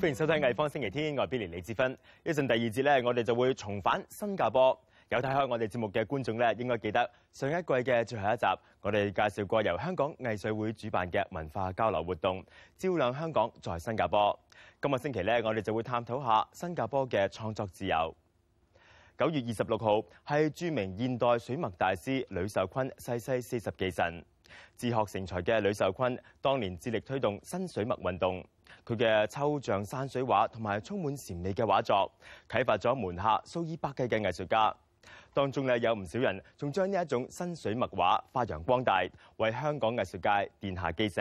歡迎收睇《藝方星期天外邊嚟李志芬》一陣第二節咧，我哋就會重返新加坡。有睇開我哋節目嘅觀眾咧，應該記得上一季嘅最後一集，我哋介紹過由香港藝水會主辦嘅文化交流活動《照亮香港在新加坡》。今个星期咧，我哋就會探討下新加坡嘅創作自由。九月二十六號係著名現代水墨大師吕秀坤逝世四十紀陣。自學成才嘅吕秀坤，當年致力推動新水墨運動。佢嘅抽象山水画同埋充满禅理嘅画作，启发咗门下数以百计嘅艺术家，当中咧有唔少人仲将呢一种新水墨画发扬光大，为香港艺术界奠下基石。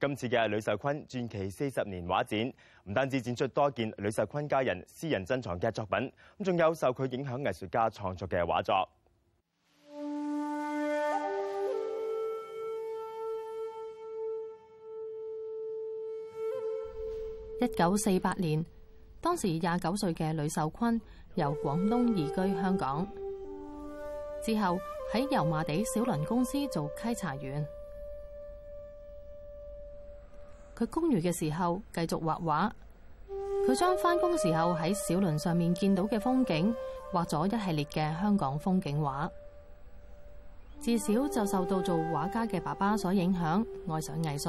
今次嘅吕秀坤传奇四十年画展，唔单止展出多件吕秀坤家人私人珍藏嘅作品，咁仲有受佢影响艺术家创作嘅画作。一九四八年，当时廿九岁嘅吕秀坤由广东移居香港，之后喺油麻地小轮公司做稽查员。佢工余嘅时候继续画画，佢将翻工时候喺小轮上面见到嘅风景画咗一系列嘅香港风景画。自小就受到做画家嘅爸爸所影响，爱上艺术。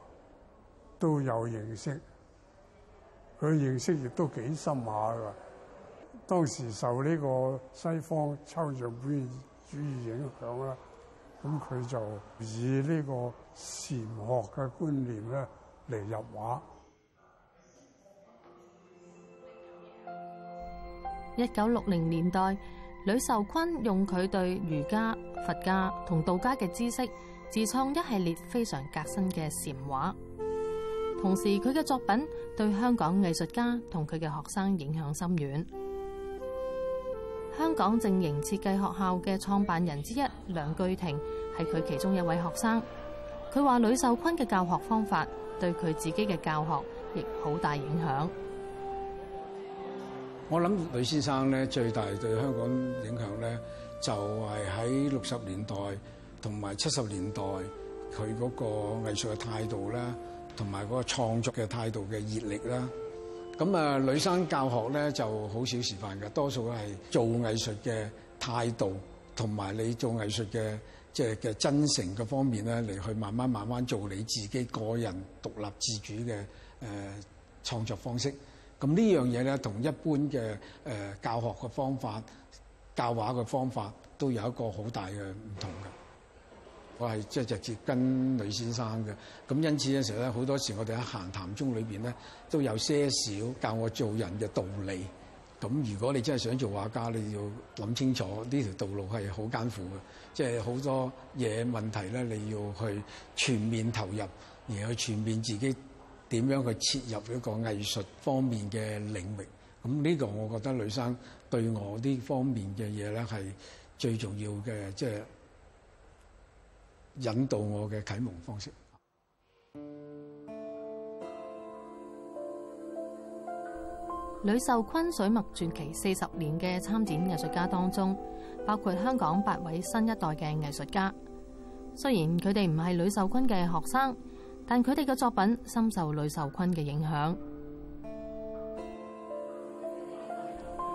都有認識，佢認識亦都幾深下噶。當時受呢個西方抽象主義影響啦，咁佢就以呢個禅學嘅觀念咧嚟入畫。一九六零年代，呂受坤用佢對儒家、佛家同道家嘅知識自創一系列非常革新嘅禅畫。同时，佢嘅作品对香港艺术家同佢嘅学生影响深远。香港正营设计学校嘅创办人之一梁巨庭系佢其中一位学生。佢话吕秀坤嘅教学方法对佢自己嘅教学亦好大影响。我谂吕先生咧，最大对香港影响咧，就系喺六十年代同埋七十年代，佢嗰个艺术嘅态度咧。同埋嗰個創作嘅態度嘅熱力啦，咁啊女生教學咧就好少示范嘅，多數係做藝術嘅態度同埋你做藝術嘅即係嘅真誠嘅方面咧嚟去慢慢慢慢做你自己個人獨立自主嘅誒創作方式。咁呢樣嘢咧同一般嘅誒教學嘅方法、教畫嘅方法都有一個好大嘅唔同嘅。我係即係直接跟女先生嘅，咁因此嘅時候咧，好多時我哋喺閒談中裏邊咧，都有些少教我做人嘅道理。咁如果你真係想做畫家，你要諗清楚呢條道路係好艱苦嘅，即係好多嘢問題咧，你要去全面投入，然後全面自己點樣去切入一個藝術方面嘅領域。咁呢個我覺得女生對我呢方面嘅嘢咧，係最重要嘅，即係。引導我嘅啟蒙方式。吕秀坤水墨傳奇四十年嘅參展藝術家當中，包括香港八位新一代嘅藝術家。雖然佢哋唔係吕秀坤嘅學生，但佢哋嘅作品深受吕秀坤嘅影響。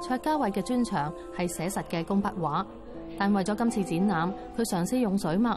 卓家偉嘅專長係寫實嘅工筆畫，但為咗今次展覽，佢嘗試用水墨。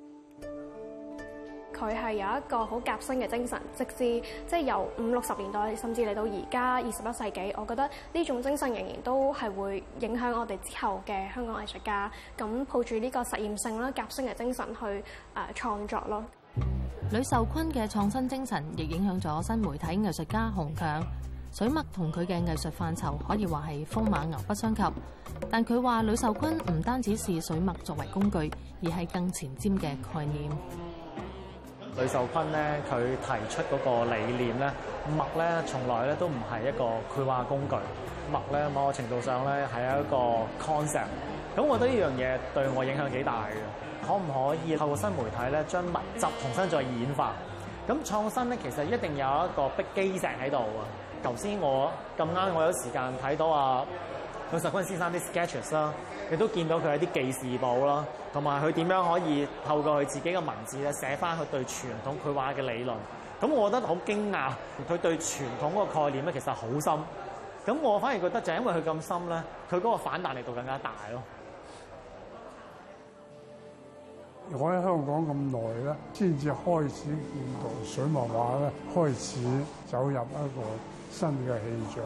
佢係有一個好革新嘅精神，直至即係由五六十年代，甚至嚟到而家二十一世紀，我覺得呢種精神仍然都係會影響我哋之後嘅香港藝術家。咁抱住呢個實驗性啦、革新嘅精神去誒創作咯。吕秀坤嘅創新精神亦影響咗新媒體藝術家洪強水墨同佢嘅藝術範疇可以話係風馬牛不相及，但佢話吕秀坤唔單止是水墨作為工具，而係更前瞻嘅概念。雷秀坤咧，佢提出嗰個理念咧，墨咧從來咧都唔係一個繪畫工具，墨咧某個程度上咧係一個 concept。咁我覺得呢樣嘢對我影響幾大嘅，可唔可以透过新媒體咧將墨汁重新再演化？咁創新咧其實一定有一個逼基石喺度啊！頭先我咁啱我有時間睇到啊。佢石君先生啲 sketches 啦，你都見到佢有啲記事簿啦，同埋佢點樣可以透過佢自己嘅文字咧寫翻佢對傳統佢話嘅理論。咁我覺得好驚訝，佢對傳統嗰個概念咧其實好深。咁我反而覺得就係因為佢咁深咧，佢嗰個反彈力度更加大咯。我喺香港咁耐咧，先至開始見到水墨畫咧開始走入一個新嘅氣象。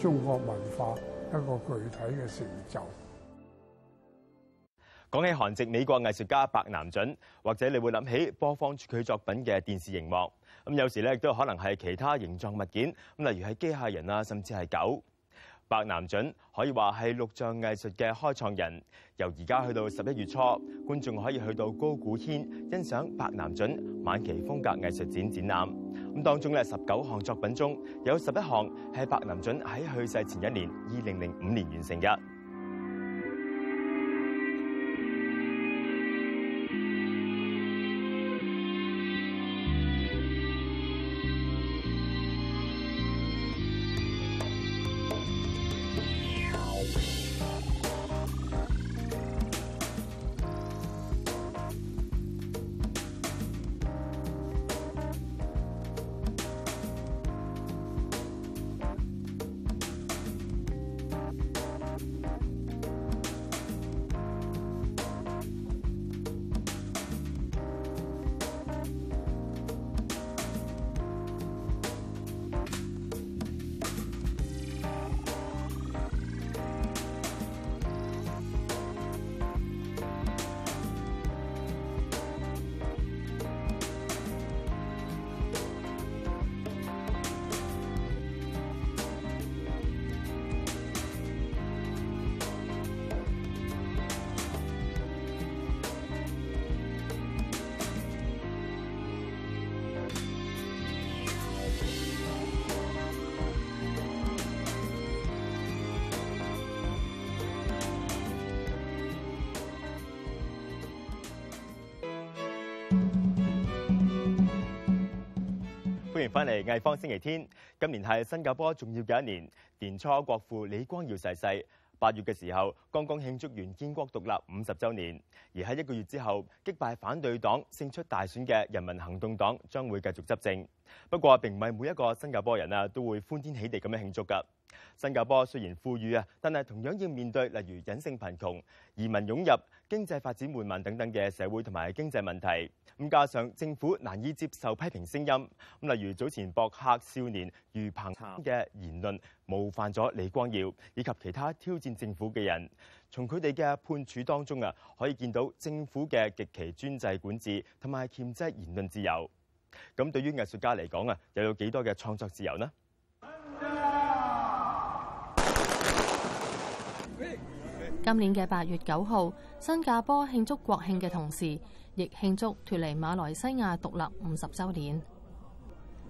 中国文化一个具体嘅成就。讲起韩籍美国艺术家白南准，或者你会谂起播放佢作品嘅电视荧幕。咁有时咧亦都可能系其他形状物件，咁例如系机械人啊，甚至系狗。白南准可以话系录像艺术嘅开创人。由而家去到十一月初，观众可以去到高古轩欣赏白南准晚期风格艺术展展览。咁當中咧，十九項作品中有十一項係白南准喺去世前一年，二零零五年完成嘅。迎翻嚟，艺方星期天。今年系新加坡重要嘅一年。年初国父李光耀逝世，八月嘅时候刚刚庆祝完建国独立五十周年。而喺一个月之后击败反对党胜出大选嘅人民行动党将会继续执政。不过，并唔系每一个新加坡人啊都会欢天喜地咁样庆祝噶。新加坡虽然富裕啊，但系同样要面对例如隐性贫穷、移民涌入。經濟發展緩慢等等嘅社會同埋經濟問題，咁加上政府難以接受批評聲音，咁例如早前博客少年余澎嘅言論冒犯咗李光耀以及其他挑戰政府嘅人，從佢哋嘅判處當中啊，可以見到政府嘅極其專制管治同埋剷制言論自由。咁對於藝術家嚟講啊，又有幾多嘅創作自由呢？今年嘅八月九号，新加坡庆祝国庆嘅同时，亦庆祝脱离马来西亚独立五十周年。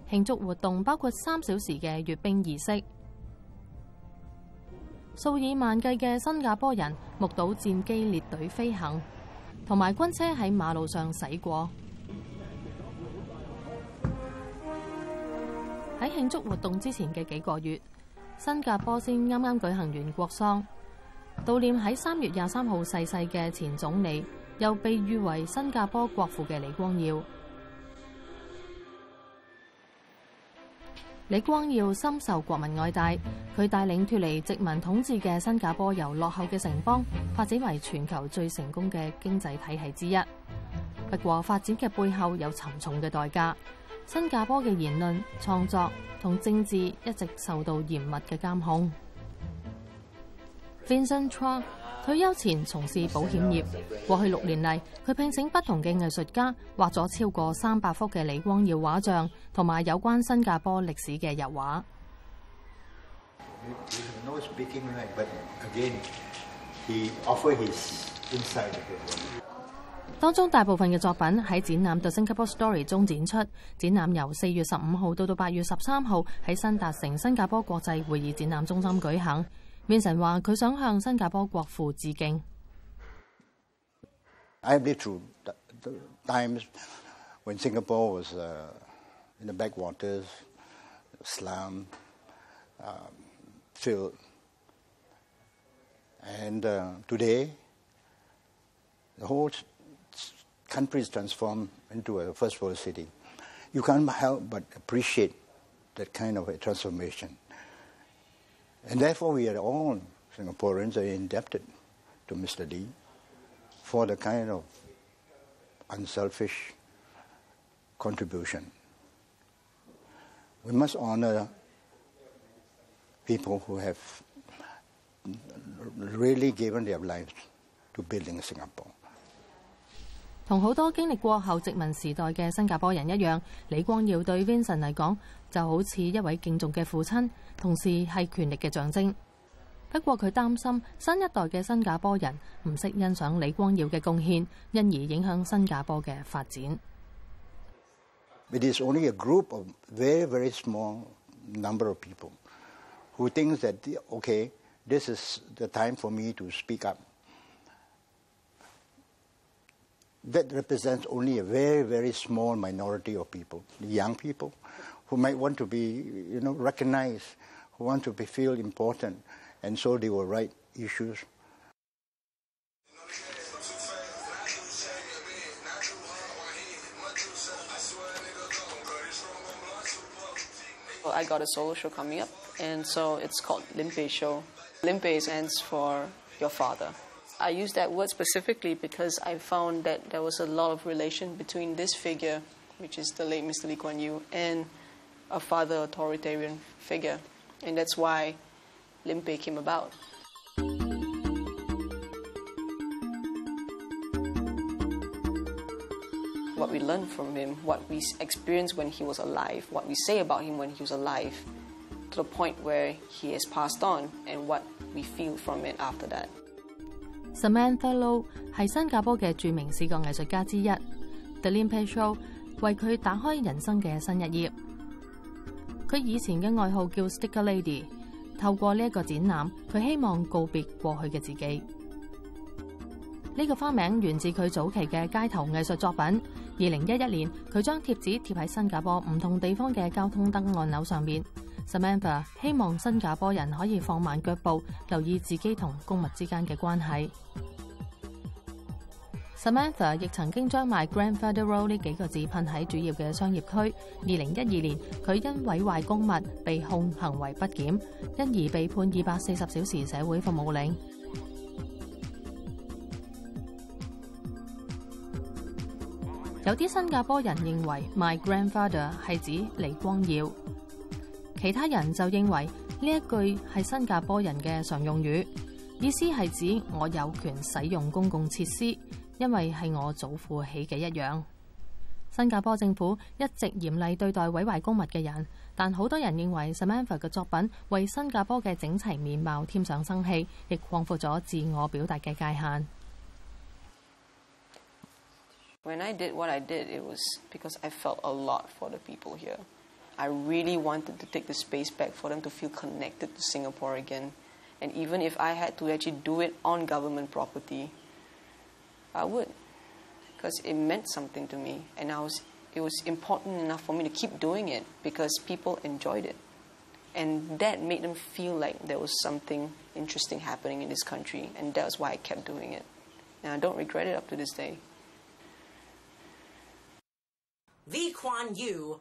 庆祝活动包括三小时嘅阅兵仪式，数以万计嘅新加坡人目睹战机列队飞行，同埋军车喺马路上驶过。喺庆祝活动之前嘅几个月，新加坡先啱啱举行完国丧。悼念喺三月廿三号逝世嘅前总理，又被誉为新加坡国父嘅李光耀。李光耀深受国民爱戴，佢带领脱离殖民统治嘅新加坡，由落后嘅城邦发展为全球最成功嘅经济体系之一。不过，发展嘅背后有沉重嘅代价。新加坡嘅言论、创作同政治一直受到严密嘅监控。Vincent Chua 退休前从事保险业，过去六年嚟，佢聘请不同嘅艺术家画咗超过三百幅嘅李光耀画像，同埋有关新加坡历史嘅油画。當中大部分嘅作品喺展覽《The Singapore Story》中展出。展覽由四月十五號到到八月十三號喺新達城新加坡國際會議展覽中心舉行。Vincent 話：佢想向新加坡國父致敬。I've lived through times when Singapore was uh, in the backwaters, slum, um, filled, and uh, today the whole country is transformed into a first world city. You can't help but appreciate that kind of a transformation. And therefore, we are all Singaporeans are indebted to Mr. Lee for the kind of unselfish contribution. We must honor people who have really given their lives to building Singapore. 同好多经历过后殖民时代嘅新加坡人一样，李光耀对 Vincent 嚟讲就好似一位敬重嘅父亲，同时系权力嘅象征。不过佢担心新一代嘅新加坡人唔识欣赏李光耀嘅贡献，因而影响新加坡嘅发展。It is only a group of very very small number of people who thinks that okay this is the time for me to speak up. that represents only a very, very small minority of people, young people, who might want to be, you know, recognized, who want to be, feel important, and so they will write issues. I got a solo show coming up, and so it's called Limpe Show. Limpe stands for your father. I use that word specifically because I found that there was a lot of relation between this figure, which is the late Mr. Lee Kuan Yew, and a father authoritarian figure. And that's why Pei came about. What we learn from him, what we experience when he was alive, what we say about him when he was alive, to the point where he has passed on, and what we feel from it after that. Samantha Low 係新加坡嘅著名視覺藝術家之一，Delin p e c h o 為佢打開人生嘅新一页。佢以前嘅爱好叫 Sticker Lady，透過呢一個展覽，佢希望告別過去嘅自己。呢個花名源自佢早期嘅街頭藝術作品。二零一一年，佢將貼紙貼喺新加坡唔同地方嘅交通燈按钮上面。Samantha 希望新加坡人可以放慢脚步，留意自己同公物之間嘅關係。Samantha 亦曾經將 y grandfather Road 呢幾個字噴喺主要嘅商業區。二零一二年，佢因毀壞公物被控行為不檢，因而被判二百四十小時社會服務令。有啲新加坡人認為 my grandfather 係指李光耀。其他人就认为呢一句系新加坡人嘅常用语，意思系指我有权使用公共设施，因为系我祖父起嘅一样。新加坡政府一直严厉对待毁坏公物嘅人，但好多人认为 s a m a n t h a 嘅作品为新加坡嘅整齐面貌添上生气，亦扩阔咗自我表达嘅界限。When I did what I did, it was because I felt a lot for the people here. I really wanted to take the space back for them to feel connected to Singapore again. And even if I had to actually do it on government property, I would. Because it meant something to me. And I was, it was important enough for me to keep doing it because people enjoyed it. And that made them feel like there was something interesting happening in this country. And that's why I kept doing it. And I don't regret it up to this day. Lee Kuan Yew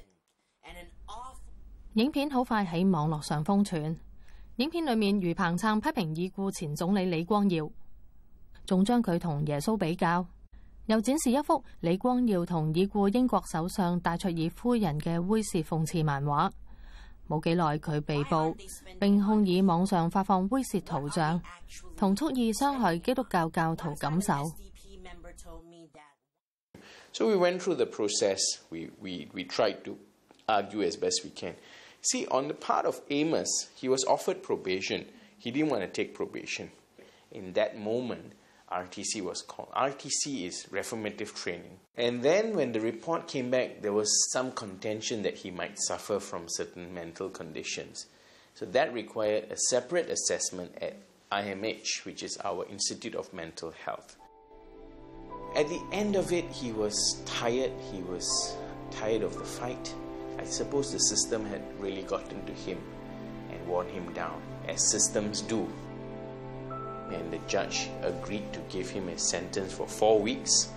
影片好快喺网络上疯传。影片里面，余彭灿批评已故前总理李光耀，仲将佢同耶稣比较，又展示一幅李光耀同已故英国首相戴卓尔夫人嘅猥亵讽刺漫画。冇几耐佢被捕，并控以网上发放猥亵图像，同蓄意伤害基督教教徒感受。See, on the part of Amos, he was offered probation. He didn't want to take probation. In that moment, RTC was called. RTC is reformative training. And then, when the report came back, there was some contention that he might suffer from certain mental conditions. So, that required a separate assessment at IMH, which is our Institute of Mental Health. At the end of it, he was tired. He was tired of the fight. I suppose the system had really gotten to him and worn him down, as systems do. And the judge agreed to give him a sentence for four weeks,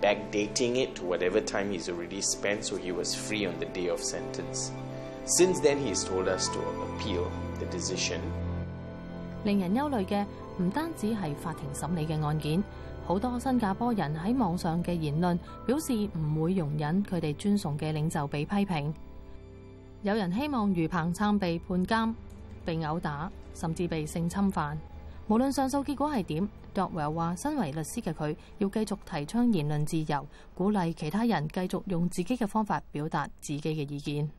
backdating it to whatever time he's already spent so he was free on the day of sentence. Since then, he has told us to appeal the decision. 令人憂慮嘅唔單止係法庭審理嘅案件，好多新加坡人喺網上嘅言論表示唔會容忍佢哋尊崇嘅領袖被批評。有人希望余鹏参被判监、被殴打，甚至被性侵犯。无论上诉结果系点，多维尔话：身为律师嘅佢要继续提倡言论自由，鼓励其他人继续用自己嘅方法表达自己嘅意见。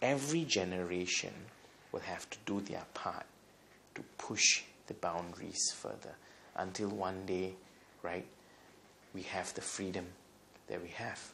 Every generation will have to do their part to push the boundaries further until one day, right, we have the freedom that we have.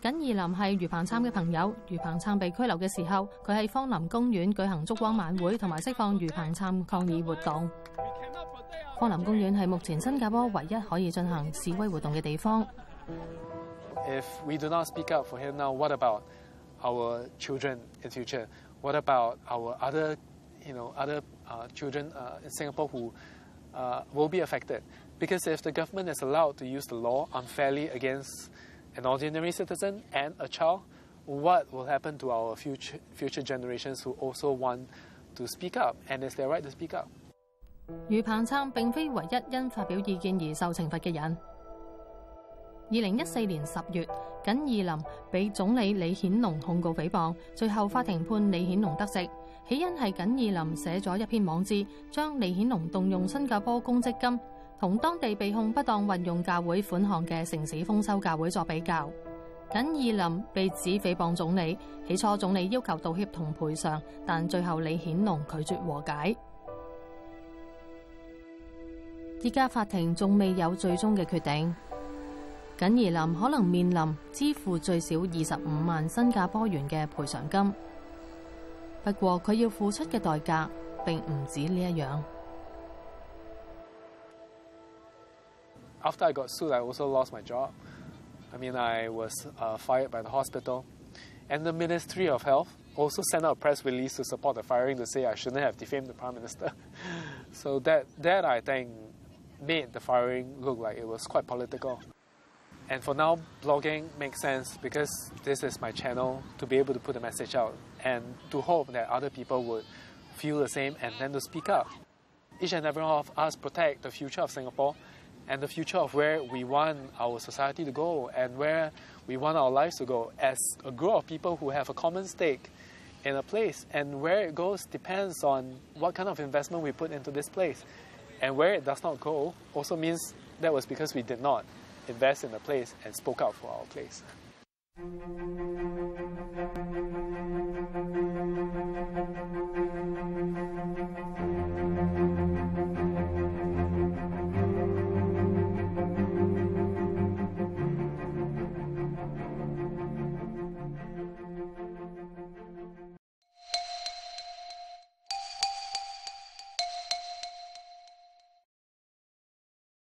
耿怡林系余鹏灿嘅朋友，余鹏灿被拘留嘅时候，佢喺芳林公园举行烛光晚会，同埋释放余鹏灿抗议活动。芳林公园系目前新加坡唯一可以进行示威活动嘅地方。If we do not speak up for him now, what about our children in future? What about our other, you know, other children in Singapore who will be affected? Because if the government is allowed to use the law unfairly against... 余鹏灿并非唯一因发表意见而受惩罚嘅人。二零一四年十月，简义林被总理李显龙控告诽谤，最后法庭判李显龙得食。起因系简义林写咗一篇网志，将李显龙动用新加坡公积金。同当地被控不当运用教会款项嘅城市丰收教会作比较，简仪林被指诽谤总理，起初总理要求道歉同赔偿，但最后李显龙拒绝和解。依家法庭仲未有最终嘅决定，简仪林可能面临支付最少二十五万新加坡元嘅赔偿金。不过佢要付出嘅代价并唔止呢一样。after I got sued, I also lost my job. I mean, I was uh, fired by the hospital. And the Ministry of Health also sent out a press release to support the firing to say I shouldn't have defamed the Prime Minister. so that, that, I think, made the firing look like it was quite political. And for now, blogging makes sense because this is my channel to be able to put the message out and to hope that other people would feel the same and then to speak up. Each and every one of us protect the future of Singapore and the future of where we want our society to go and where we want our lives to go as a group of people who have a common stake in a place. And where it goes depends on what kind of investment we put into this place. And where it does not go also means that was because we did not invest in the place and spoke out for our place.